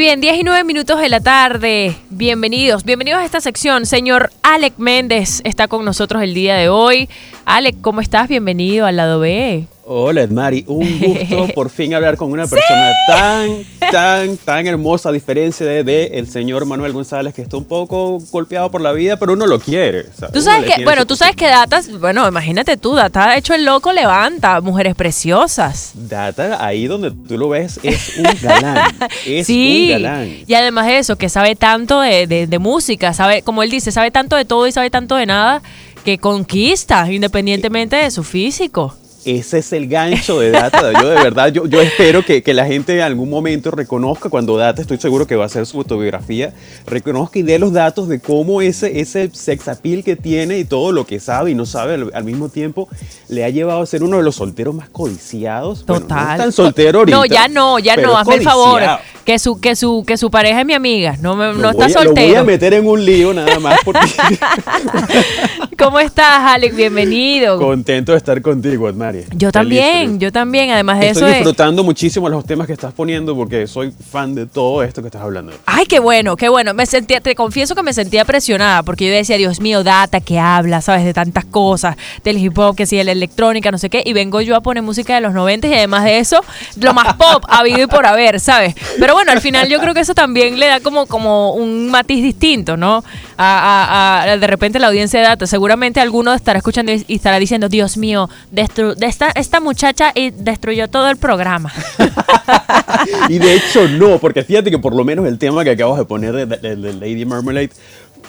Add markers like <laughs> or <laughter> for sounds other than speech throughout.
bien, 10 y 9 minutos de la tarde. Bienvenidos, bienvenidos a esta sección. Señor Alec Méndez está con nosotros el día de hoy. Alec, ¿cómo estás? Bienvenido al lado B. Hola, Edmari. Un <laughs> gusto por fin hablar con una persona tan, tan, tan hermosa, a diferencia de, el señor Manuel González, que está un poco golpeado por la vida, pero uno lo quiere. Tú sabes que, bueno, tú sabes que Data, bueno, imagínate tú, Data hecho el loco levanta, mujeres preciosas. Data, ahí donde tú lo ves, es un galán. <laughs> Es un galán. Y además de eso, que sabe tanto de, de música, sabe, como él dice, sabe tanto de todo y sabe tanto de nada, que conquista, independientemente de su físico ese es el gancho de Data. Yo de verdad, yo, yo espero que, que, la gente en algún momento reconozca, cuando Data, estoy seguro que va a hacer su autobiografía, reconozca y dé los datos de cómo ese, ese sex appeal que tiene y todo lo que sabe y no sabe al, mismo tiempo le ha llevado a ser uno de los solteros más codiciados. Total. no tan soltero ahorita. No, ya no, ya no, hazme el favor. Que su, que, su, que su pareja es mi amiga, no, no está soltero. Lo voy a meter en un lío nada más porque... <laughs> ¿Cómo estás, Alex? Bienvenido. Contento de estar contigo, Yo también, yo también. Además de Estoy eso. Estoy disfrutando muchísimo los temas que estás poniendo porque soy fan de todo esto que estás hablando. Ay, qué bueno, qué bueno. Me sentía, te confieso que me sentía presionada porque yo decía, Dios mío, data que habla, ¿sabes? De tantas cosas, del hip hop, que sí, de la electrónica, no sé qué. Y vengo yo a poner música de los 90 y además de eso, lo más pop ha habido y por haber, ¿sabes? Pero bueno, al final yo creo que eso también le da como, como un matiz distinto, ¿no? De repente la audiencia de data. Seguramente alguno estará escuchando y estará diciendo, Dios mío, de esta, esta muchacha destruyó todo el programa. <laughs> y de hecho no, porque fíjate que por lo menos el tema que acabas de poner de Lady Marmalade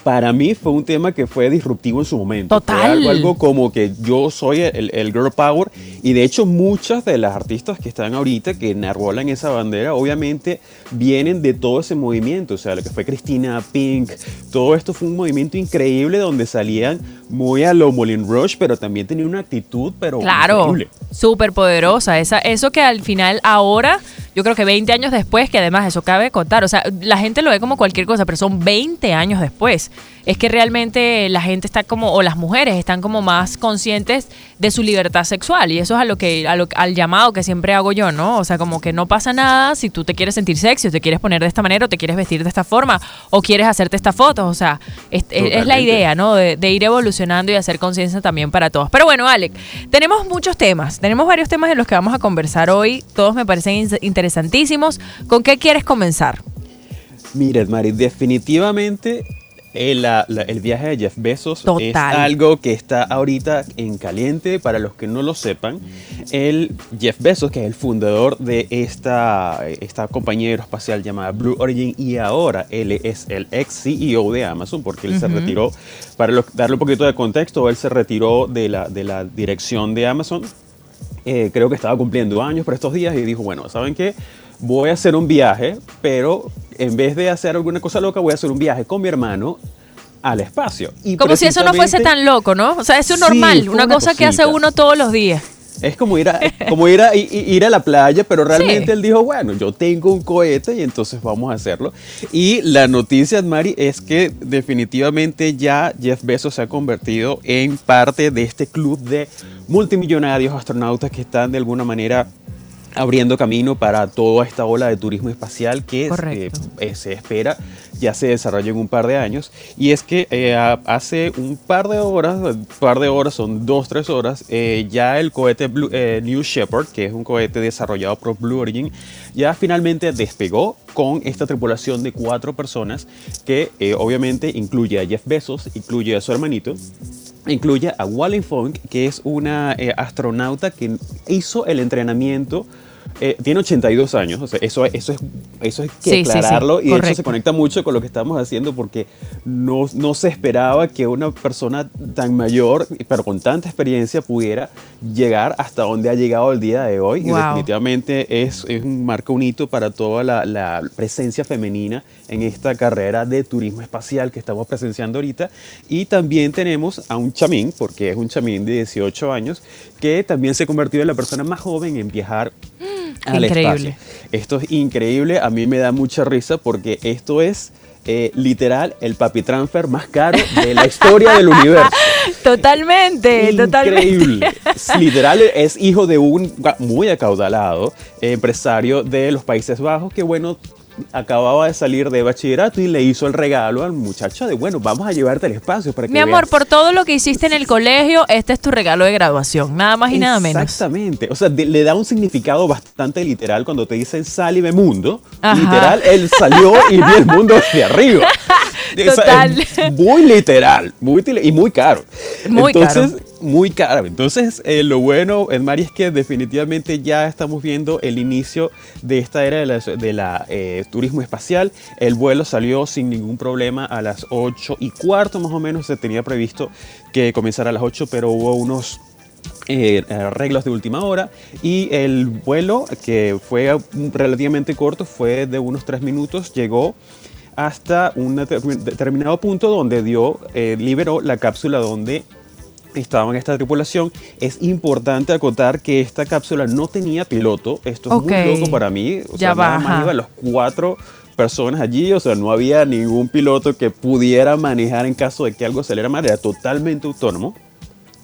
para mí fue un tema que fue disruptivo en su momento. Total. algo, como que yo soy el, girl power y de hecho muchas de las artistas que están ahorita que enarbolan esa bandera obviamente vienen de todo ese movimiento. O sea, lo que fue Cristina Pink, todo esto fue un movimiento increíble donde salían muy a lo Molin Rush, pero también tenían una actitud, pero claro, súper poderosa. Esa, eso que al final ahora yo creo que 20 años después, que además eso cabe contar, o sea, la gente lo ve como cualquier cosa, pero son 20 años después. Es que realmente la gente está como, o las mujeres están como más conscientes de su libertad sexual y eso es a lo que, al llamado que siempre hago yo, ¿no? O sea, como que no pasa nada si tú te quieres sentir sexy o te quieres poner de esta manera o te quieres vestir de esta forma o quieres hacerte estas fotos, o sea, es, la idea, ¿no? De, de ir evolucionando y hacer conciencia también para todos. Pero bueno, Alec, tenemos muchos temas, tenemos varios temas de los que vamos a conversar hoy, todos me parecen interesantes interesantísimos. ¿Con qué quieres comenzar? Mira, Mari, definitivamente el, el, viaje de Jeff Bezos es algo que está ahorita en caliente. Para los que no lo sepan, el Jeff Bezos, que es el fundador de esta, esta compañía aeroespacial llamada Blue Origin, y ahora él es el ex CEO de Amazon, porque él se retiró, para darle un poquito de contexto, él se retiró de la, de la dirección de Amazon eh, creo que estaba cumpliendo años por estos días y dijo, bueno, ¿saben qué? Voy a hacer un viaje, pero en vez de hacer alguna cosa loca, voy a hacer un viaje con mi hermano al espacio. Y Como si eso no fuese tan loco, ¿no? O sea, eso es normal, una, cosa que hace uno todos los días. Es como ir a, como ir a, ir a la playa, pero realmente él dijo, bueno, yo tengo un cohete y entonces vamos a hacerlo. Y la noticia, Mari, es que definitivamente ya Jeff Bezos se ha convertido en parte de este club de multimillonarios astronautas que están de alguna manera abriendo camino para toda esta ola de turismo espacial que eh, eh, se espera ya se desarrolle en un par de años. Y es que eh, hace un par de horas, un par de horas, son dos, tres horas, ya el cohete New Shepard, que es un cohete desarrollado por Blue Origin, ya finalmente despegó con esta tripulación de cuatro personas que obviamente incluye a Jeff Bezos, incluye a su hermanito, incluye a Wally Funk, que es una astronauta que hizo el entrenamiento eh, tiene 82 años, o sea, eso, eso, es, eso es que aclararlo y eso se conecta mucho con lo que estamos haciendo porque no, no se esperaba que una persona tan mayor, pero con tanta experiencia, pudiera llegar hasta donde ha llegado el día de hoy. Y definitivamente es, es, un marco un hito para toda la, la, presencia femenina en esta carrera de turismo espacial que estamos presenciando ahorita. Y también tenemos a un chamín, porque es un chamín de 18 años, que también se ha convertido en la persona más joven en viajar increíble. Esto es increíble, a mí me da mucha risa porque esto es eh, literal el papi transfer más caro de la historia del universo. <laughs> Totalmente, Increíble. Literal es hijo de un muy acaudalado empresario de los Países Bajos que bueno acababa de salir de bachillerato y le hizo el regalo al muchacho de, bueno, vamos a llevarte al espacio para que Mi amor, veas". por todo lo que hiciste en el colegio, este es tu regalo de graduación. Nada más y nada menos. Exactamente. O sea, de- le da un significado bastante literal cuando te dicen sal y ve mundo. Ajá. Literal, él salió y vio el mundo desde arriba. <laughs> O sea, Total. muy literal, muy y muy caro. Muy Entonces, caro. Muy caro. Entonces, eh, lo bueno, Mari, es que definitivamente ya estamos viendo el inicio de esta era de la, de la, eh, turismo espacial. El vuelo salió sin ningún problema a las 8 y cuarto, más o menos. Se tenía previsto que comenzara a las 8, pero hubo unos eh, arreglos de última hora y el vuelo que fue relativamente corto fue de unos tres minutos llegó hasta un determin- determinado punto donde dio eh, liberó la cápsula donde estaba en esta tripulación es importante acotar que esta cápsula no tenía piloto esto es muy loco para mí o Ya sea, va, nada más iban los cuatro personas allí, o sea, no había ningún piloto que pudiera manejar en caso de que algo saliera mal, era totalmente autónomo.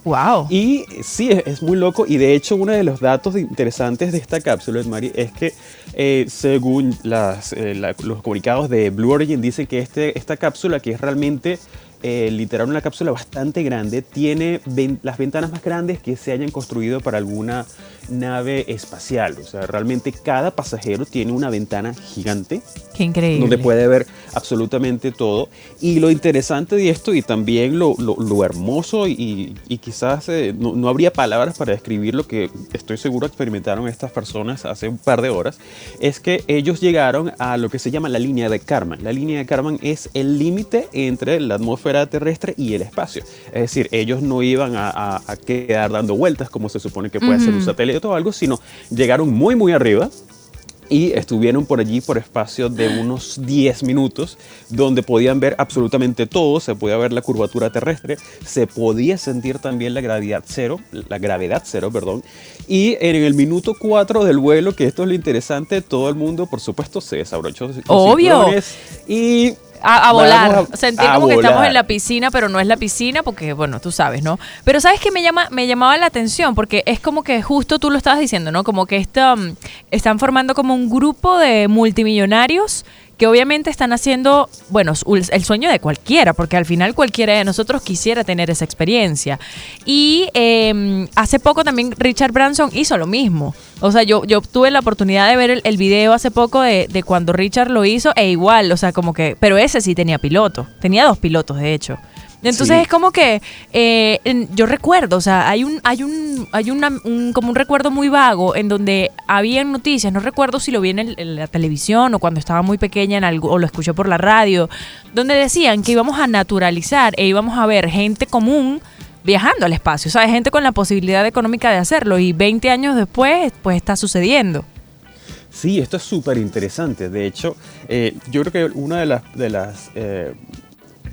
Wow. Y sí, es, es muy loco. Y de hecho, uno de los datos interesantes de esta cápsula, Mari, es que eh, según las, eh, la- los comunicados de Blue Origin, dicen que este, esta cápsula, que es realmente eh, literal una cápsula bastante grande, tiene las ventanas más grandes que se hayan construido para alguna nave espacial. O sea, realmente cada pasajero tiene una ventana gigante Qué increíble. donde puede ver absolutamente todo. Y lo interesante de esto y también lo, lo- lo hermoso y, y quizás eh, no, no habría palabras para describir lo que estoy seguro experimentaron estas personas hace un par de horas, es que ellos llegaron a lo que se llama la línea de Karman. La línea de Karman es el límite entre la atmósfera terrestre y el espacio. Es decir, ellos no iban a, a- a quedar dando vueltas como se supone que puede hacer un satélite o algo, sino llegaron muy muy arriba y estuvieron por allí por espacio de unos 10 minutos, donde podían ver absolutamente todo, se podía ver la curvatura terrestre, se podía sentir también la gravedad cero, la gravedad cero, perdón, y en el minuto 4 del vuelo, que esto es lo interesante, todo el mundo, por supuesto, se desabrochó Obvio. y A, a volar, a- sentir a como que estamos en la piscina, pero no es la piscina porque, bueno, tú sabes, ¿no? Pero ¿sabes qué me, llama, me llamaba la atención? Porque es como que justo tú lo estabas diciendo, ¿no? Como que esta, mm, están formando como un grupo de multimillonarios que obviamente están haciendo, bueno, el sueño de cualquiera, porque al final cualquiera de nosotros quisiera tener esa experiencia. Y eh, hace poco también Richard Branson hizo lo mismo. O sea, yo, yo la oportunidad de ver el, el video hace poco de, de cuando Richard lo hizo, e igual, o sea, como que, pero ese sí tenía piloto, tenía dos pilotos de hecho. Entonces Sí. es como que eh, en- yo recuerdo, o sea, hay un, hay un, hay una, un- como un recuerdo muy vago en donde habían noticias, no recuerdo si lo vi en, el- en la televisión o cuando estaba muy pequeña en algo, o lo escuché por la radio, donde decían que íbamos a naturalizar e íbamos a ver gente común viajando al espacio, ¿sabes? Gente con la posibilidad económica de hacerlo y 20 años después, pues está sucediendo. Sí, esto es súper interesante. De hecho, eh, yo creo que una de las, de las eh,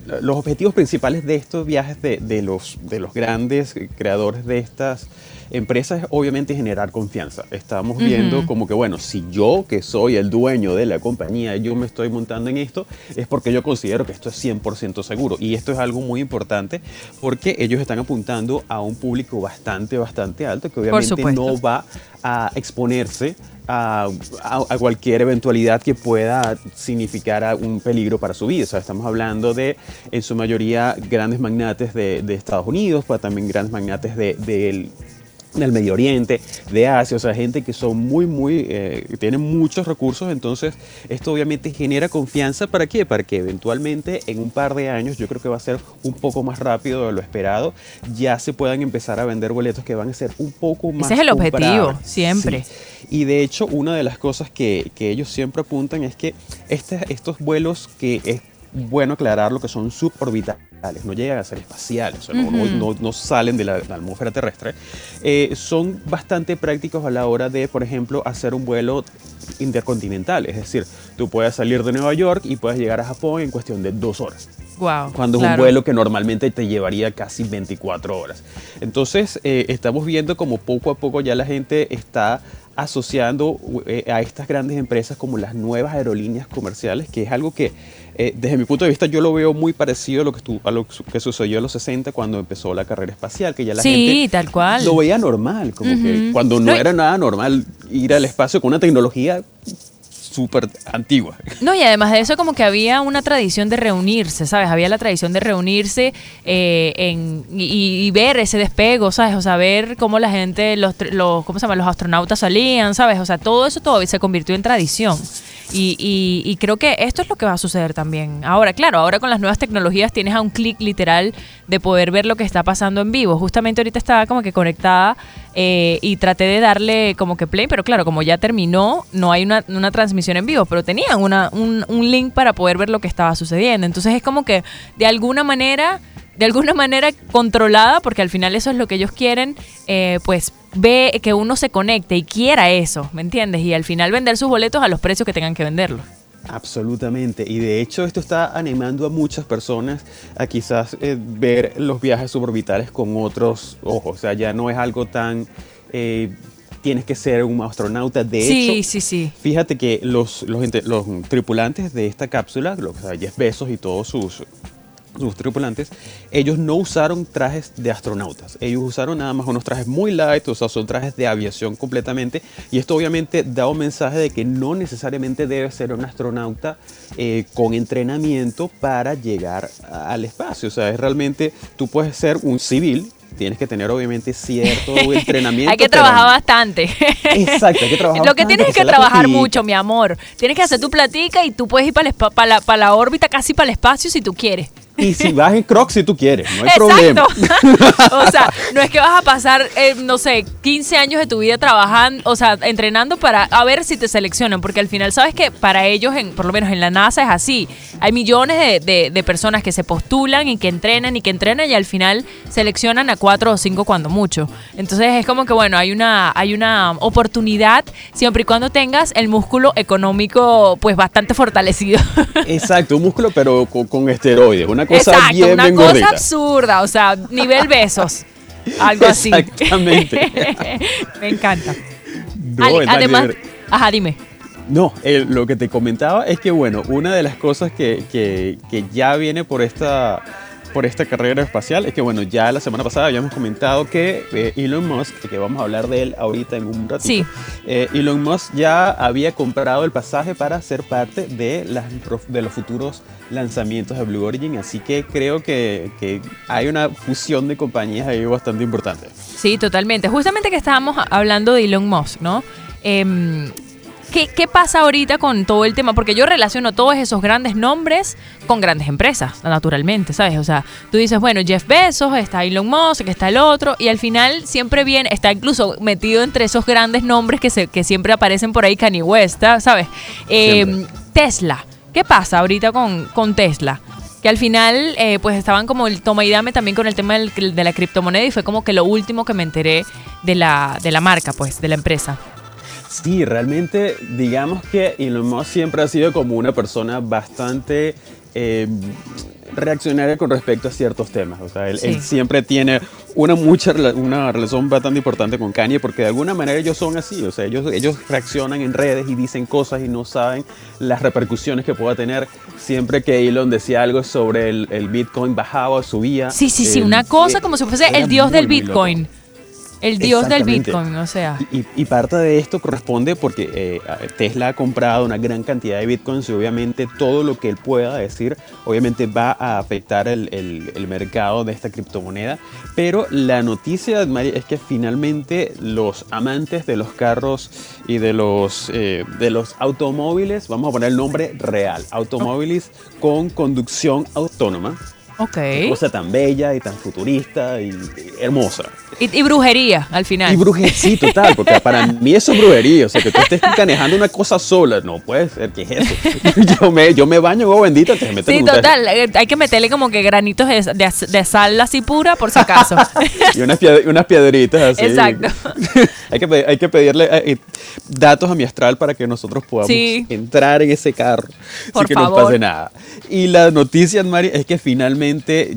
los objetivos principales de estos viajes de, de los, de los grandes creadores de estas empresas es obviamente generar confianza. Estamos viendo como que, bueno, si yo que soy el dueño de la compañía, yo me estoy montando en esto, es porque yo considero que esto es 100% seguro. Y esto es algo muy importante porque ellos están apuntando a un público bastante, bastante alto que obviamente no va a exponerse a, a- a cualquier eventualidad que pueda significar un peligro para su vida. O sea, estamos hablando de, en su mayoría, grandes magnates de, de Estados Unidos, pero también grandes magnates de- del del Medio Oriente, de Asia, o sea, gente que son muy, muy, eh, tienen muchos recursos, entonces esto obviamente genera confianza, ¿para qué? Para que eventualmente en un par de años, yo creo que va a ser un poco más rápido de lo esperado, ya se puedan empezar a vender boletos que van a ser un poco más Ese es el objetivo, comprables. siempre. Sí. Y de hecho, una de las cosas que, que ellos siempre apuntan es que este- estos vuelos que es bueno aclarar lo que son suborbitales, no llegan a ser espaciales, o sea, no- salen de la, la atmósfera terrestre, eh, son bastante prácticos a la hora de, por ejemplo, hacer un vuelo intercontinental. Es decir, tú puedes salir de Nueva York y puedes llegar a Japón en cuestión de dos horas Wow. cuando es un vuelo que normalmente te llevaría casi 24 horas. Entonces, eh, estamos viendo como poco a poco ya la gente está asociando eh, a estas grandes empresas como las nuevas aerolíneas comerciales, que es algo que eh, desde mi punto de vista yo lo veo muy parecido a lo que, a lo que sucedió en los 60 cuando empezó la carrera espacial, que ya la Sí, gente tal cual. lo veía normal, como que cuando no No, y- era nada normal ir al espacio con una tecnología súper antigua. No, y además de eso como que había una tradición de reunirse, ¿sabes? Había la tradición de reunirse eh, en, y, ver ese despego, ¿sabes? O sea, ver cómo la gente, los, los, ¿cómo se llama? Los astronautas salían, ¿sabes? O sea, todo eso todavía se convirtió en tradición. Y, y, creo que esto es lo que va a suceder también. Ahora, claro, ahora con las nuevas tecnologías tienes a un clic literal de poder ver lo que está pasando en vivo. Justamente ahorita estaba como que conectada eh, y traté de darle como que play, pero claro, como ya terminó, no hay una, una transmisión en vivo, pero tenían una, un, un link para poder ver lo que estaba sucediendo. Entonces es como que de alguna manera de alguna manera controlada, porque al final eso es lo que ellos quieren, eh, pues ve que uno se conecte y quiera eso, ¿me entiendes? Y al final vender sus boletos a los precios que tengan que venderlos. Absolutamente, y de hecho esto está animando a muchas personas a quizás eh, ver los viajes suborbitales con otros ojos, o sea, ya no es algo tan... Eh, tienes que ser un astronauta. De sí, hecho, sí, sí. fíjate que los, los, los tripulantes de esta cápsula, los Jeff Bezos y todos sus sus tripulantes, ellos no usaron trajes de astronautas. Ellos usaron nada más unos trajes muy light, o sea, son trajes de aviación completamente. Y esto obviamente da un mensaje de que no necesariamente debe ser un astronauta eh, con entrenamiento para llegar al espacio. O sea, es realmente, tú puedes ser un civil tienes que tener obviamente cierto entrenamiento. <laughs> hay que trabajar bastante. Exacto, hay que trabajar Lo que tienes es que trabajar mucho, mi amor. Tienes que hacer tu platica y tú puedes ir para, la, para la órbita, casi para el espacio si tú quieres. Y si vas en Crocs si tú quieres, no hay problema. <laughs> o sea, no es que vas a pasar, eh, no sé, 15 años de tu vida trabajando, o sea, entrenando para a ver si te seleccionan, porque al final sabes que para ellos, en, por lo menos en la NASA es así. Hay millones de, de, personas que se postulan y que entrenan y que entrenan y al final seleccionan a cuatro o cinco cuando mucho. Entonces es como que, bueno, hay una, hay una oportunidad siempre y cuando tengas el músculo económico pues bastante fortalecido. <laughs> Exacto, un músculo pero con, con esteroides, una cosa Exacto, una cosa absurda, o sea, nivel besos. Algo así. Exactamente. <laughs> Me encanta. además, ajá, dime. No, lo que te comentaba es que, bueno, una de las cosas que, que, que ya viene por esta por esta carrera espacial es que, bueno, ya la semana pasada habíamos comentado que eh, Elon Musk, que vamos a hablar de él ahorita en un ratito, sí. Eh, Elon Musk ya había comprado el pasaje para ser parte de, las, de los futuros lanzamientos de Blue Origin, así que creo que, que hay una fusión de compañías ahí bastante importante. Sí, totalmente. Justamente que estábamos hablando de Elon Musk, ¿no? Eh, ¿Qué, pasa ahorita con todo el tema? Porque yo relaciono todos esos grandes nombres con grandes empresas, naturalmente, ¿sabes? O sea, tú dices, bueno, Jeff Bezos, está Elon Musk, está el otro, y al final siempre viene, está incluso metido entre esos grandes nombres que, se, que siempre aparecen por ahí, Kanye West, ¿sabes? Eh, Tesla. ¿Qué pasa ahorita con, con Tesla? que al final eh, pues estaban como el toma y dame también con el tema de la criptomoneda y fue como que lo último que me enteré de la, de la marca, pues, de la empresa. Sí, realmente digamos que Elon Musk siempre ha sido como una persona bastante eh, reaccionaria con respecto a ciertos temas. O sea, él, siempre tiene una, mucha, una relación bastante importante con Kanye porque de alguna manera ellos son así. O sea, ellos, ellos reaccionan en redes y dicen cosas y no saben las repercusiones que pueda tener. Siempre que Elon decía algo sobre el, Bitcoin bajaba o subía. Sí, sí, sí, una cosa como si fuese el dios del Bitcoin. El dios del Bitcoin, o sea. Y, parte de esto corresponde porque eh, Tesla ha comprado una gran cantidad de Bitcoins y obviamente todo lo que él pueda decir, obviamente va a afectar el, mercado de esta criptomoneda. Pero la noticia, es que finalmente los amantes de los carros y de los, eh, de los automóviles, vamos a poner el nombre real, automóviles con conducción autónoma, Ok. cosa tan bella y tan futurista y, hermosa. Y, brujería al final. Y brujería, sí, total, porque para <laughs> mí eso es brujería. O sea, que tú estés canejando una cosa sola, no puede ser, ¿qué es eso? <laughs> yo, me, yo me baño, oh bendita, te metes Sí, total, eh, hay que meterle como que granitos de, sal así pura, por si acaso. <laughs> y unas, unas piedritas así. Exacto. hay, que, hay que pedirle eh, datos a mi astral para que nosotros podamos entrar en ese carro por sin que favor. nos pase nada. Y la noticia, Mari, es que finalmente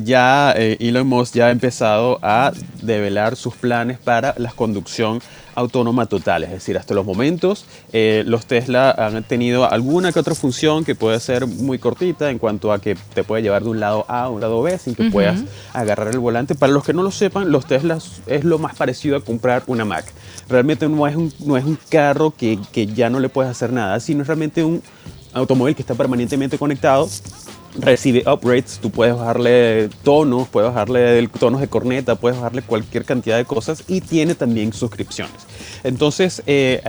ya eh, Elon Musk ya ha empezado a develar sus planes para la conducción autónoma total. Es decir, hasta los momentos eh, los Tesla han tenido alguna que otra función que puede ser muy cortita en cuanto a que te puede llevar de un lado A a un lado B sin que puedas agarrar el volante. Para los que no lo sepan, los Teslas es lo más parecido a comprar una Mac. Realmente no es un, no es un carro que, que ya no le puedes hacer nada, sino es realmente un automóvil que está permanentemente conectado recibe upgrades, tú puedes bajarle tonos, puedes bajarle tonos de corneta, puedes bajarle cualquier cantidad de cosas y tiene también suscripciones. Entonces, eh,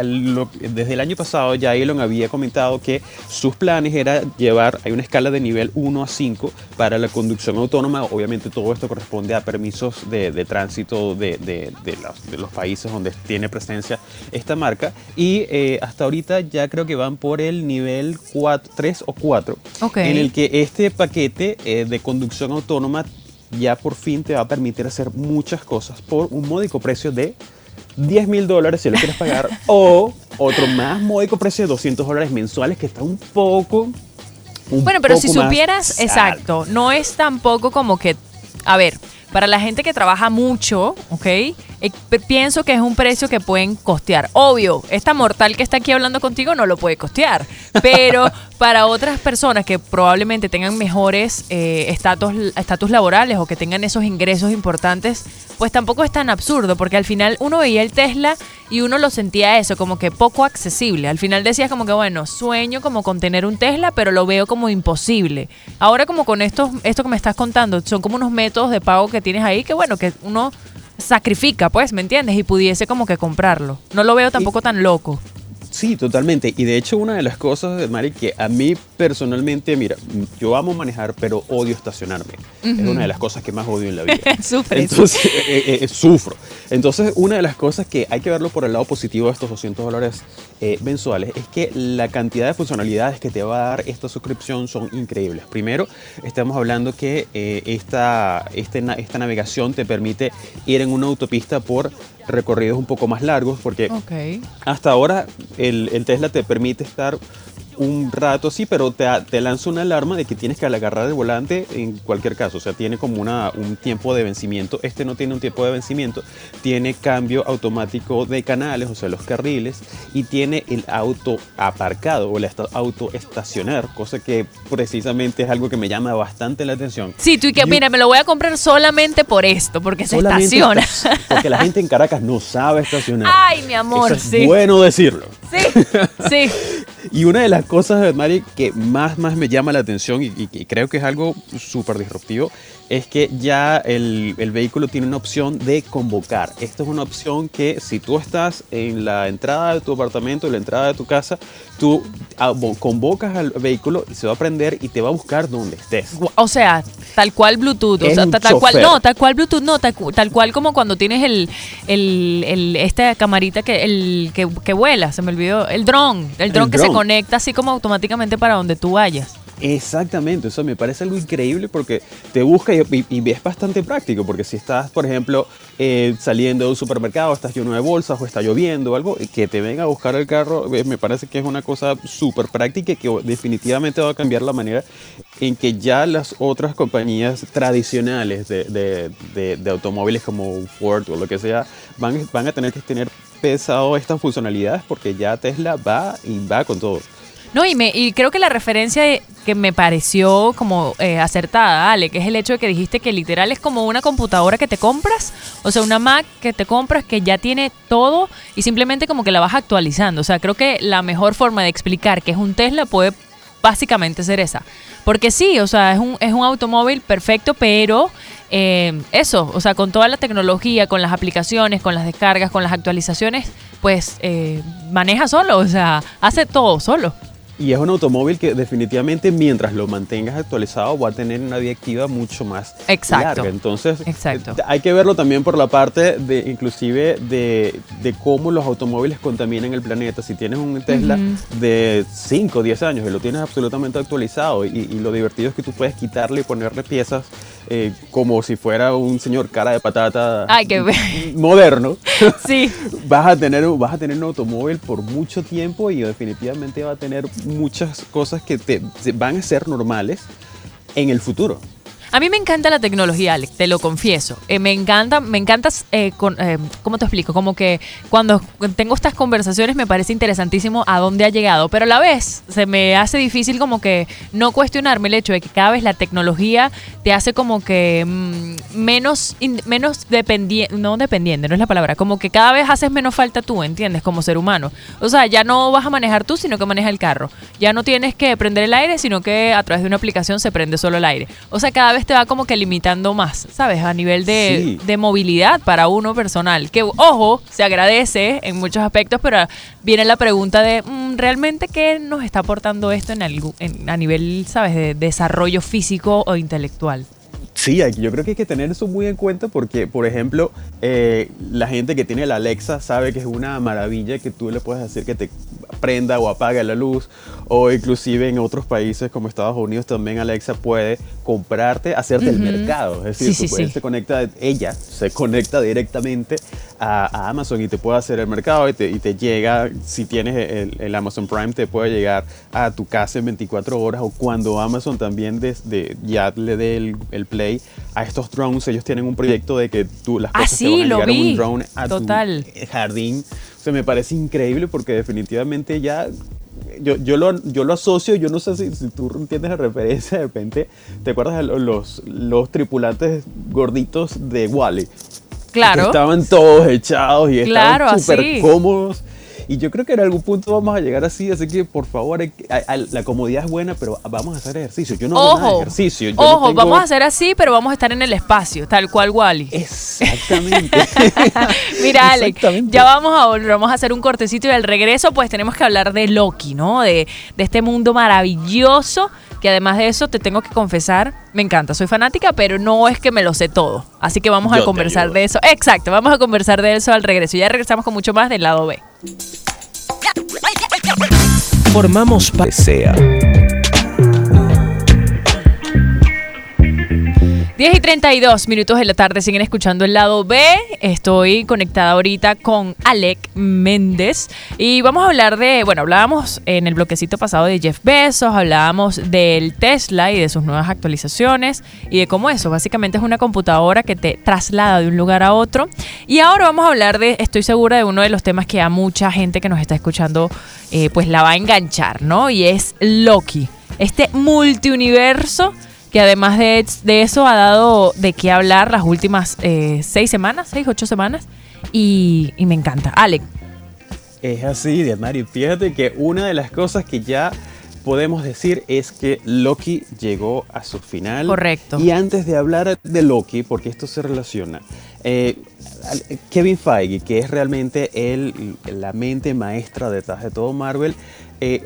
desde el año pasado ya Elon había comentado que sus planes era llevar, hay una escala de nivel 1 a 5 para la conducción autónoma, obviamente todo esto corresponde a permisos de, tránsito de, de, los, países donde tiene presencia esta marca. Y eh, hasta ahorita ya creo que van por el nivel 4, 3 o 4, en el que este paquete eh, de conducción autónoma ya por fin te va a permitir hacer muchas cosas por un módico precio de 10 mil dólares si lo quieres pagar <laughs> o otro más módico precio de 200 dólares mensuales que está un poco... bueno, pero si supieras, exacto, no es tampoco como que, a ver, para la gente que trabaja mucho, ¿ok? Eh, pienso que es un precio que pueden costear. Obvio, esta mortal que está aquí hablando contigo no lo puede costear, pero <laughs> para otras personas que probablemente tengan mejores eh, estatus laborales o que tengan esos ingresos importantes, pues tampoco es tan absurdo, porque al final uno veía el Tesla y uno lo sentía eso, como que poco accesible. Al final decías como que, bueno, sueño como con tener un Tesla, pero lo veo como imposible. Ahora como con esto, esto que me estás contando, son como unos métodos de pago que tienes ahí que, bueno, que uno sacrifica, pues, ¿me entiendes? Y pudiese como que comprarlo. No lo veo tampoco tan loco. Sí, totalmente. Y de hecho una de las cosas, Mari, que a mí personalmente, mira, yo amo manejar, pero odio estacionarme. Es una de las cosas que más odio en la vida. <laughs> Entonces, eh, eh, eh, sufro. Entonces, una de las cosas que hay que verlo por el lado positivo de estos 200 dólares mensuales es que la cantidad de funcionalidades que te va a dar esta suscripción son increíbles. Primero, estamos hablando que esta, este esta navegación te permite ir en una autopista por recorridos un poco más largos, porque hasta ahora el, Tesla te permite estar un rato sí, pero te, te, lanza una alarma de que tienes que agarrar el volante en cualquier caso. O sea, tiene como una, un tiempo de vencimiento. Este no tiene un tiempo de vencimiento. Tiene cambio automático de canales, o sea, los carriles. Y tiene el auto aparcado o el auto estacionar, cosa que precisamente es algo que me llama bastante la atención. Sí, tú y que, mira, me lo voy a comprar solamente por esto, porque se estaciona. porque la gente en Caracas no sabe estacionar. Ay, mi amor, es bueno decirlo. Sí, sí. Y una de las cosas, Mari, que más, más me llama la atención y, y creo que es algo súper disruptivo es que ya el, vehículo tiene una opción de convocar. Esta es una opción que si tú estás en la entrada de tu apartamento, en la entrada de tu casa, tú ah, convocas al vehículo y se va a prender y te va a buscar donde estés. O sea, tal cual Bluetooth, o sea, tal, cual, no, tal cual Bluetooth, no, tal, cual como cuando tienes el, el, esta camarita que, el, que, vuela, se me olvidó, el dron, el dron que se conecta así como automáticamente para donde tú vayas. Exactamente, eso me parece algo increíble porque te busca y, y, es bastante práctico, porque si estás, por ejemplo, eh, saliendo de un supermercado, estás lleno de bolsas o está lloviendo o algo, que te venga a buscar el carro, eh, me parece que es una cosa súper práctica y que definitivamente va a cambiar la manera en que ya las otras compañías tradicionales de, de, automóviles como Ford o lo que sea, van, van a tener que tener pesado estas funcionalidades porque ya Tesla va y va con todo. No, y, me, y creo que la referencia que me pareció como eh, acertada, Ale, que es el hecho de que dijiste que literal es como una computadora que te compras, o sea, una Mac que te compras que ya tiene todo y simplemente como que la vas actualizando. O sea, creo que la mejor forma de explicar que es un Tesla puede básicamente ser esa. Porque sí, o sea, es un, es un automóvil perfecto, pero eh, eso, o sea, con toda la tecnología, con las aplicaciones, con las descargas, con las actualizaciones, pues eh, maneja solo, o sea, hace todo solo. Y es un automóvil que definitivamente mientras lo mantengas actualizado va a tener una vida activa mucho más Exacto. larga. Entonces hay que verlo también por la parte de inclusive de, cómo los automóviles contaminan el planeta. Si tienes un Tesla de 5 o 10 años y lo tienes absolutamente actualizado y, lo divertido es que tú puedes quitarle y ponerle piezas eh, como si fuera un señor cara de patata moderno. <laughs> sí. <laughs> vas, a tener, vas a tener un automóvil por mucho tiempo y definitivamente va a tener muchas cosas que te van a ser normales en el futuro. A mí me encanta la tecnología, Alex, te lo confieso. Eh, me encanta, me encanta, eh, con, eh, ¿cómo te explico? Como que cuando tengo estas conversaciones me parece interesantísimo a dónde ha llegado, pero a la vez se me hace difícil como que no cuestionarme el hecho de que cada vez la tecnología te hace como que mm, menos, menos dependiente, no dependiente, no es la palabra, como que cada vez haces menos falta tú, ¿entiendes? Como ser humano. O sea, ya no vas a manejar tú, sino que maneja el carro. Ya no tienes que prender el aire, sino que a través de una aplicación se prende solo el aire. O sea, cada vez te va como que limitando más, ¿sabes? A nivel de, movilidad para uno personal. Que, ojo, se agradece en muchos aspectos, pero viene la pregunta de, mm, ¿realmente qué nos está aportando esto en, algo, a nivel, ¿sabes?, de desarrollo físico o intelectual. Sí, yo creo que hay que tener eso muy en cuenta porque, por ejemplo, eh, la gente que tiene la Alexa sabe que es una maravilla que tú le puedes decir que te prenda o apague la luz o inclusive en otros países como Estados Unidos también Alexa puede comprarte, hacerte el mercado. Es decir, se conecta, ella se conecta directamente a, Amazon y te puede hacer el mercado y te, y te llega, si tienes el, Amazon Prime, te puede llegar a tu casa en 24 horas o cuando Amazon también desde ya le dé el, el play a estos drones. Ellos tienen un proyecto de que tú las ah, cosas van a llegar un drone a Total. tu jardín. Sea, me parece increíble porque definitivamente ya yo, yo, lo, yo lo asocio, yo no sé si, si, tú entiendes la referencia de repente, ¿te acuerdas de los, los tripulantes gorditos de Wally? Claro. estaban todos echados y estaban súper cómodos. Y yo creo que en algún punto vamos a llegar así, así que por favor, la comodidad es buena, pero vamos a hacer ejercicio. Yo no ojo, hago nada de ejercicio. ojo, vamos a hacer así, pero vamos a estar en el espacio, tal cual Wally. Exactamente. <laughs> Mira, Alex, ya vamos a volver, vamos a hacer un cortecito y al regreso, pues tenemos que hablar de Loki, ¿no? De, de este mundo maravilloso que además de eso te tengo que confesar, me encanta, soy fanática, pero no es que me lo sé todo. Así que vamos a conversar de eso. Exacto, vamos a conversar de eso al regreso. Ya regresamos con mucho más del lado B. Formamos Pasea. 10 y 32 minutos de la tarde siguen escuchando el lado B. Estoy conectada ahorita con Alec Méndez y vamos a hablar de, bueno, hablábamos en el bloquecito pasado de Jeff Bezos, hablábamos del Tesla y de sus nuevas actualizaciones y de cómo eso básicamente es una computadora que te traslada de un lugar a otro. Y ahora vamos a hablar de, estoy segura de uno de los temas que a mucha gente que nos está escuchando eh, pues la va a enganchar, ¿no? Y es Loki, este multiuniverso que además de, eso ha dado de qué hablar las últimas eh, seis semanas, seis, ocho semanas, y, me encanta. Alec. Es así, Mario. Fíjate que una de las cosas que ya podemos decir es que Loki llegó a su final. Correcto. Y antes de hablar de Loki, porque esto se relaciona, eh, Kevin Feige, que es realmente el, la mente maestra detrás de todo Marvel, eh,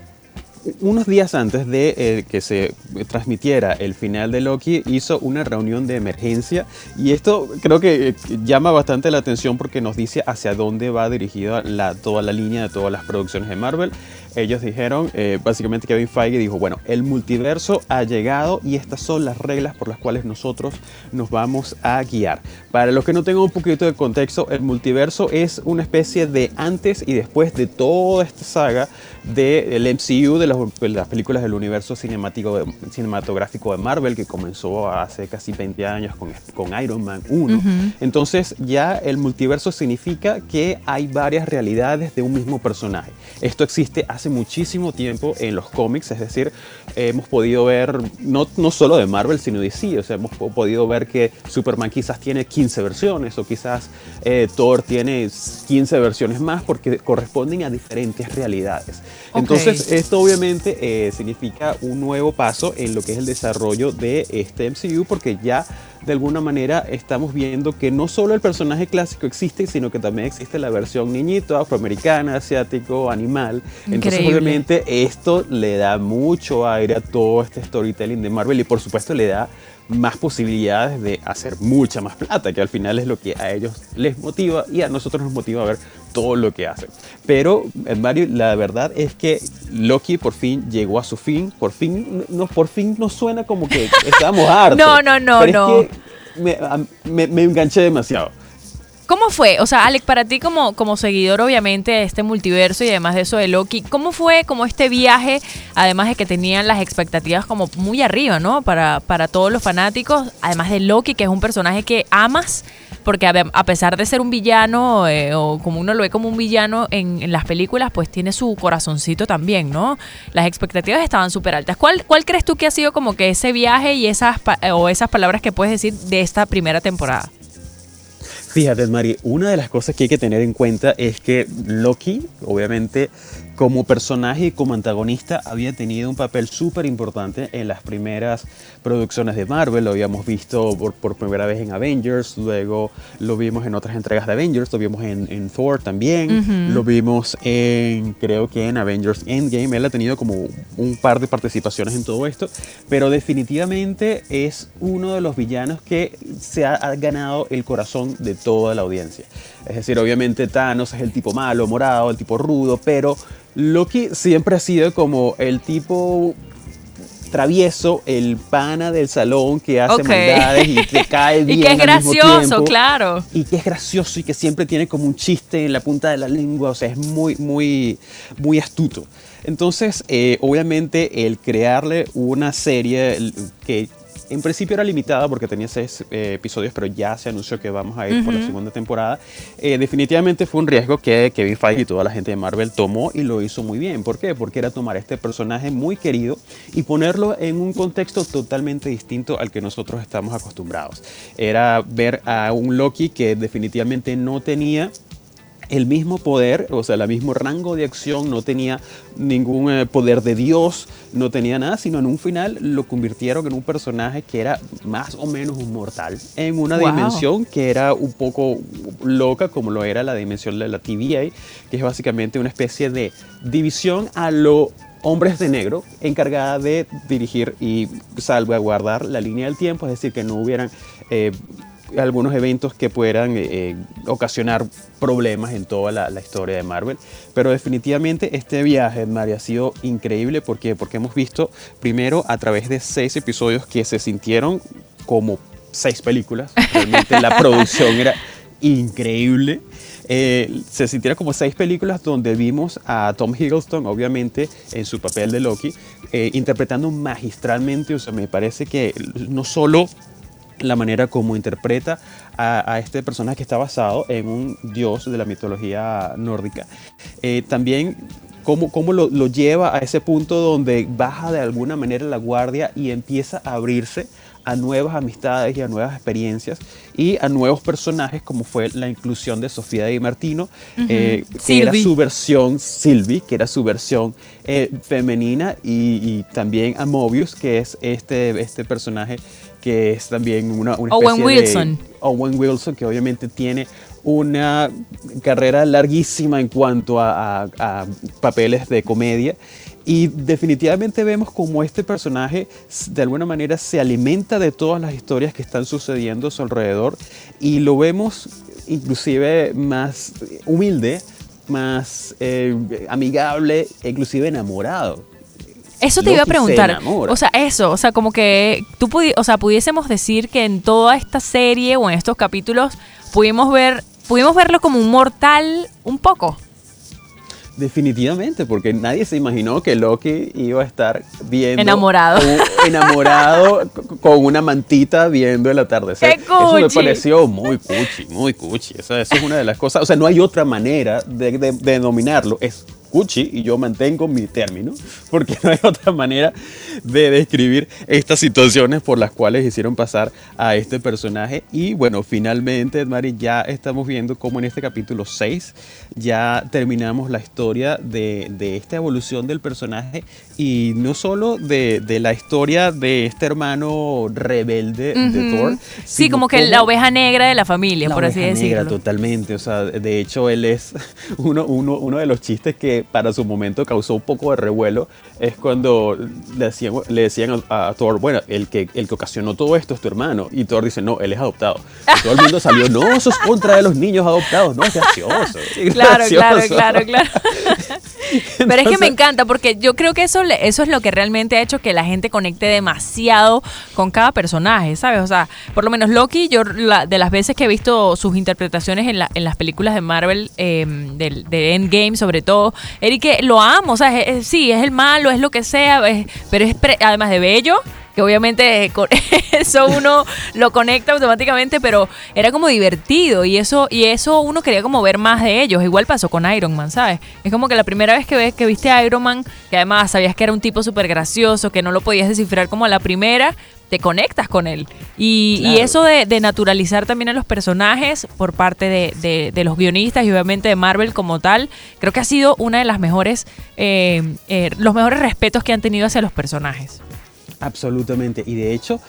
unos días antes de eh, que se transmitiera el final de Loki, hizo una reunión de emergencia y esto creo que eh, llama bastante la atención porque nos dice hacia dónde va dirigida toda la línea de todas las producciones de Marvel ellos dijeron, eh, básicamente Kevin Feige dijo, bueno, el multiverso ha llegado y estas son las reglas por las cuales nosotros nos vamos a guiar. Para los que no tengan un poquito de contexto, el multiverso es una especie de antes y después de toda esta saga del MCU, de las, películas del universo cinemático, cinematográfico de Marvel, que comenzó hace casi 20 años con, con Iron Man 1. Entonces ya el multiverso significa que hay varias realidades de un mismo personaje. Esto existe hace muchísimo tiempo en los cómics, es decir, hemos podido ver, no, no solo de Marvel, sino de DC, o sea, hemos podido ver que Superman quizás tiene 15 versiones o quizás eh, Thor tiene 15 versiones más porque corresponden a diferentes realidades. Entonces, esto obviamente eh, significa un nuevo paso en lo que es el desarrollo de este MCU porque ya de alguna manera estamos viendo que no solo el personaje clásico existe, sino que también existe la versión niñito, afroamericana, asiático, animal. Entonces, obviamente, esto le da mucho aire a todo este storytelling de Marvel y, por supuesto, le da más posibilidades de hacer mucha más plata, que al final es lo que a ellos les motiva y a nosotros nos motiva a ver todo lo que hacen. Pero, Mario, la verdad es que Loki por fin llegó a su fin, por fin, no, por fin nos suena como que <laughs> estamos hartos. no, no, no, no. me, me, me enganché demasiado. ¿Cómo fue? O sea, Alex, para ti como, como seguidor obviamente de este multiverso y además de eso de Loki, ¿cómo fue como este viaje, además de que tenían las expectativas como muy arriba, ¿no? Para, para todos los fanáticos, además de Loki, que es un personaje que amas, porque a, pesar de ser un villano, eh, o como uno lo ve como un villano en, las películas, pues tiene su corazoncito también, ¿no? Las expectativas estaban súper altas. ¿Cuál, ¿Cuál crees tú que ha sido como que ese viaje y esas, o esas palabras que puedes decir de esta primera temporada? Fíjate, Mari, una de las cosas que hay que tener en cuenta es que Loki, obviamente, como personaje y como antagonista había tenido un papel súper importante en las primeras producciones de Marvel. Lo habíamos visto por, primera vez en Avengers, luego lo vimos en otras entregas de Avengers, lo vimos en, Thor también, lo vimos en, creo que en Avengers Endgame. Él ha tenido como un par de participaciones en todo esto, pero definitivamente es uno de los villanos que se ha, ha ganado el corazón de toda la audiencia. Es decir, obviamente Thanos es el tipo malo, morado, el tipo rudo, pero Loki siempre ha sido como el tipo travieso, el pana del salón que hace maldades y que cae bien. <laughs> y que es gracioso, claro. Y que es gracioso y que siempre tiene como un chiste en la punta de la lengua, o sea, es muy, muy, muy astuto. Entonces, eh, obviamente, el crearle una serie que en principio era limitada porque tenía seis eh, episodios, pero ya se anunció que vamos a ir por la segunda temporada. Eh, definitivamente fue un riesgo que Kevin Feige y toda la gente de Marvel tomó y lo hizo muy bien. ¿Por qué? Porque era tomar este personaje muy querido y ponerlo en un contexto totalmente distinto al que nosotros estamos acostumbrados. Era ver a un Loki que definitivamente no tenía el mismo poder, o sea, el mismo rango de acción, no tenía ningún eh, poder de Dios, no tenía nada, sino en un final lo convirtieron en un personaje que era más o menos un mortal, en una dimensión que era un poco loca, como lo era la dimensión de la TVA, que es básicamente una especie de división a lo hombres de negro encargada de dirigir y salvaguardar la línea del tiempo, es decir, que no hubieran eh, algunos eventos que puedan eh, eh, ocasionar problemas en toda la, historia de Marvel. Pero definitivamente este viaje, Mario, ha sido increíble porque, porque hemos visto primero a través de seis episodios que se sintieron como seis películas. Realmente la <laughs> producción era increíble. Eh, se sintieron como seis películas donde vimos a Tom Hiddleston, obviamente, en su papel de Loki, interpretando magistralmente. O sea, me parece que no solo la manera como interpreta a, este personaje que está basado en un dios de la mitología nórdica. Eh, también cómo, cómo lo, lo, lleva a ese punto donde baja de alguna manera la guardia y empieza a abrirse a nuevas amistades y a nuevas experiencias y a nuevos personajes como fue la inclusión de Sofía Di Martino, eh, que era su versión Sylvie, que era su versión eh, femenina y, también a Mobius, que es este, este personaje que es también una, una especie Owen Wilson. De, Owen Wilson, que obviamente tiene una carrera larguísima en cuanto a, a papeles de comedia y definitivamente vemos como este personaje de alguna manera se alimenta de todas las historias que están sucediendo a su alrededor y lo vemos inclusive más humilde, más eh, amigable, inclusive enamorado. Eso te iba a preguntar. O sea, eso, o sea, como que tú o sea, pudiésemos decir que en toda esta serie o en estos capítulos pudimos ver, pudimos verlo como un mortal un poco. Definitivamente, porque nadie se imaginó que Loki iba a estar viendo. Enamorado. enamorado <laughs> con una mantita viendo el atardecer. Eso me pareció muy cuchi, muy cuchi. Eso, es una de las cosas. O sea, no hay otra manera de, de denominarlo. Es Cuchi y yo mantengo mi término, porque no hay <laughs> otra manera de describir estas situaciones por las cuales hicieron pasar a este personaje. Y bueno, finalmente, Mari, ya estamos viendo cómo en este capítulo 6 ya terminamos la historia de, de esta evolución del personaje y no solo de, de, la historia de este hermano rebelde de Thor. Sí, como que la oveja negra de la familia, por así decirlo. Negra, totalmente. O sea, de hecho, él es <laughs> uno, uno, uno de los chistes que para su momento causó un poco de revuelo es cuando le decían, le decían a, Thor, bueno, el que, el que ocasionó todo esto es tu hermano. Y Thor dice, no, él es adoptado. todo el mundo salió, no, eso es contra de los niños adoptados. No, es gracioso. <laughs> claro, claro, claro, claro. <laughs> <laughs> Pero es que me encanta porque yo creo que eso, eso es lo que realmente ha hecho que la gente conecte demasiado con cada personaje, ¿sabes? O sea, por lo menos Loki, yo de las veces que he visto sus interpretaciones en, en las películas de Marvel, em, de, Endgame sobre todo, Eric, lo amo, o sea, sí, es el malo, es lo que sea, pero es además de bello, que obviamente <laughs> con eso uno lo conecta automáticamente, pero era como divertido y eso y eso uno quería como ver más de ellos. Igual pasó con Iron Man, ¿sabes? Es como que la primera vez que ves que viste a Iron Man, que además sabías que era un tipo súper gracioso, que no lo podías descifrar como a la primera, te conectas con él. Y, eso de, naturalizar también a los personajes por parte de, los guionistas y obviamente de Marvel como tal, creo que ha sido una de las mejores, eh, eh, los mejores respetos que han tenido hacia los personajes. Absolutamente. Y de hecho,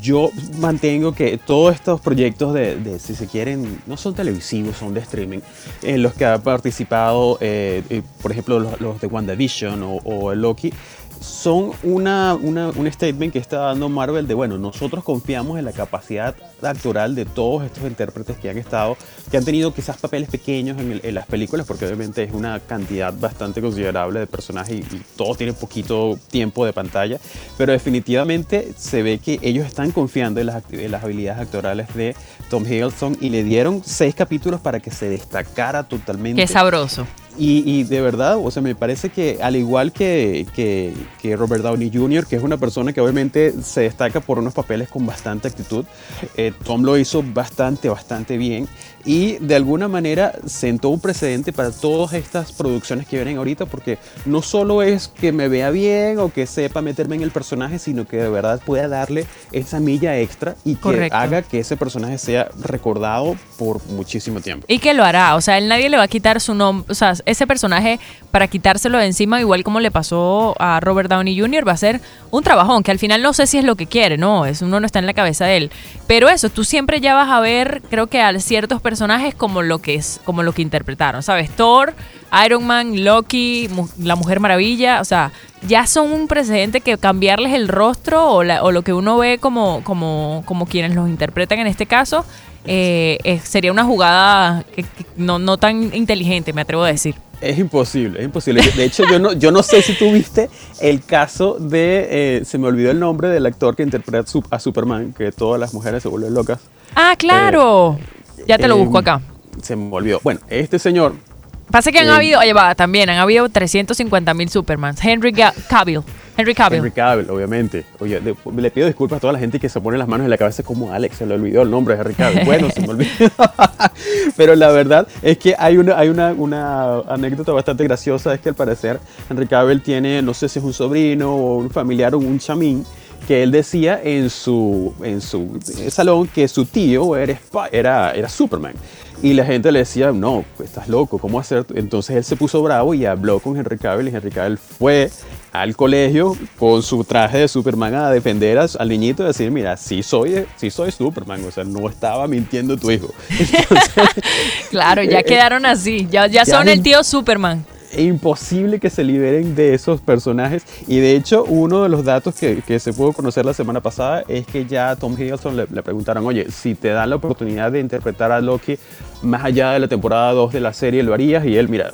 yo mantengo que todos estos proyectos de, si se quieren, no son televisivos, son de streaming, en los que ha participado, eh, eh, por ejemplo, los, de WandaVision o, o Loki, son una, un statement que está dando Marvel de, bueno, nosotros confiamos en la capacidad actoral de todos estos intérpretes que han estado, que han tenido quizás papeles pequeños en, las películas, porque obviamente es una cantidad bastante considerable de personajes y, todos tienen poquito tiempo de pantalla, pero definitivamente se ve que ellos están confiando en las, en las habilidades actorales de Tom Hiddleston y le dieron seis capítulos para que se destacara totalmente. Qué sabroso. Y, de verdad, o sea, me parece que al igual que, que, Robert Downey Jr., que es una persona que obviamente se destaca por unos papeles con bastante actitud, eh, Tom lo hizo bastante, bastante bien y de alguna manera sentó un precedente para todas estas producciones que vienen ahorita, porque no solo es que me vea bien o que sepa meterme en el personaje, sino que de verdad pueda darle esa milla extra y que haga que ese personaje sea recordado por muchísimo tiempo. Y que lo hará, o sea, él nadie le va a quitar su nombre, o sea, ese personaje para quitárselo de encima, igual como le pasó a Robert Downey Jr., va a ser un trabajón, que al final no sé si es lo que quiere, no, es uno no está en la cabeza de él. Pero eso, tú siempre ya vas a ver, creo que a ciertos personajes como lo que es, como lo que interpretaron, ¿sabes? Thor, Iron Man, Loki, la Mujer Maravilla, o sea, ya son un precedente que cambiarles el rostro o, lo que uno ve como, como, como quienes los interpretan en este caso, eh, sería una jugada no, no tan inteligente, me atrevo a decir. Es imposible, es imposible. De hecho, yo no, yo no sé si tú viste el caso de, eh, se me olvidó el nombre del actor que interpreta a Superman, que todas las mujeres se vuelven locas. Ah, claro. Eh, ya te lo busco acá. Se me olvidó. Bueno, este señor. Pasa que han habido, oye, va, también han habido 350 mil Supermans. Henry Cavill. Henry Cavill. Henry Cavill, obviamente. Oye, le, pido disculpas a toda la gente que se pone las manos en la cabeza como Alex, se le olvidó el nombre de Henry Cavill. <laughs> Bueno, se me olvidó. <laughs> Pero la verdad es que hay una, hay una, una, anécdota bastante graciosa, es que al parecer Henry Cavill tiene, no sé si es un sobrino o un familiar o un chamín, que él decía en su, en su salón que su tío era, era, era Superman. Y la gente le decía, no, estás loco, ¿cómo hacer? Entonces él se puso bravo y habló con Henry Cavill y Henry Cavill fue al colegio con su traje de Superman a defender al niñito y decir, mira, sí soy, sí soy Superman, o sea, no estaba mintiendo tu hijo. <laughs> <laughs> claro, ya eh, quedaron así, ya, ya son el tío Superman imposible que se liberen de esos personajes. Y de hecho, uno de los datos que, que se pudo conocer la semana pasada es que ya a Tom Hiddleston le, le, preguntaron, oye, si te dan la oportunidad de interpretar a Loki más allá de la temporada 2 de la serie, ¿lo harías? Y él, mira,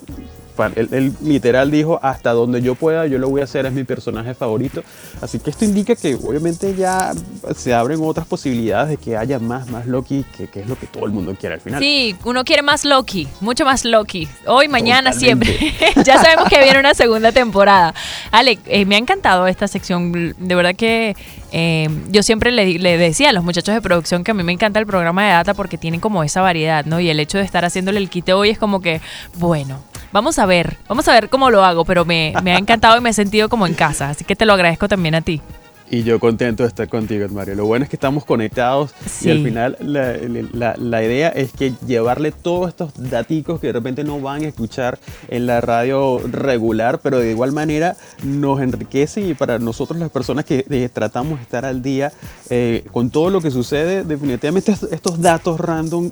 él, literal dijo, hasta donde yo pueda, yo lo voy a hacer, es mi personaje favorito. Así que esto indica que obviamente ya se abren otras posibilidades de que haya más, más Loki, que, es lo que todo el mundo quiere al final. Sí, uno quiere más Loki, mucho más Loki. Hoy, mañana, siempre. <laughs> ya sabemos que viene una segunda temporada. Ale, eh, me ha encantado esta sección. De verdad que eh, yo siempre le, le, decía a los muchachos de producción que a mí me encanta el programa de data porque tienen como esa variedad, ¿no? Y el hecho de estar haciéndole el quite hoy es como que, bueno, Vamos a ver, vamos a ver cómo lo hago, pero me, me ha encantado y me he sentido como en casa, así que te lo agradezco también a ti. Y yo contento de estar contigo, Mario. Lo bueno es que estamos conectados y al final la, la, idea es que llevarle todos estos daticos que de repente no van a escuchar en la radio regular, pero de igual manera nos enriquece y para nosotros las personas que tratamos de estar al día eh, con todo lo que sucede, definitivamente estos datos random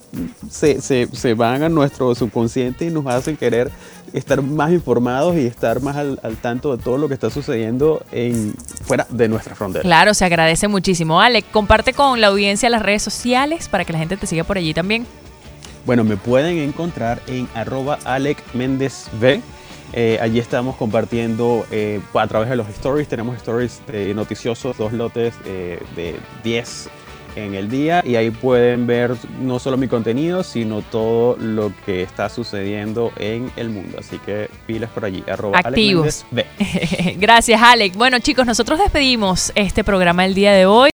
se, se, se van a nuestro subconsciente y nos hacen querer estar más informados y estar más al, tanto de todo lo que está sucediendo en, fuera de nuestra frontera. Claro, se agradece muchísimo. Ale, comparte con la audiencia las redes sociales para que la gente te siga por allí también. Bueno, me pueden encontrar en arroba Alec Méndez V Eh, allí estamos compartiendo eh, a través de los stories. Tenemos stories eh, noticiosos, dos lotes eh, de 10 en el día y ahí pueden ver no solo mi contenido, sino todo lo que está sucediendo en el mundo. Así que pilas por allí. Arroba Alex Activos. B. <laughs> Gracias, Alex. Bueno, chicos, nosotros despedimos este programa el día de hoy.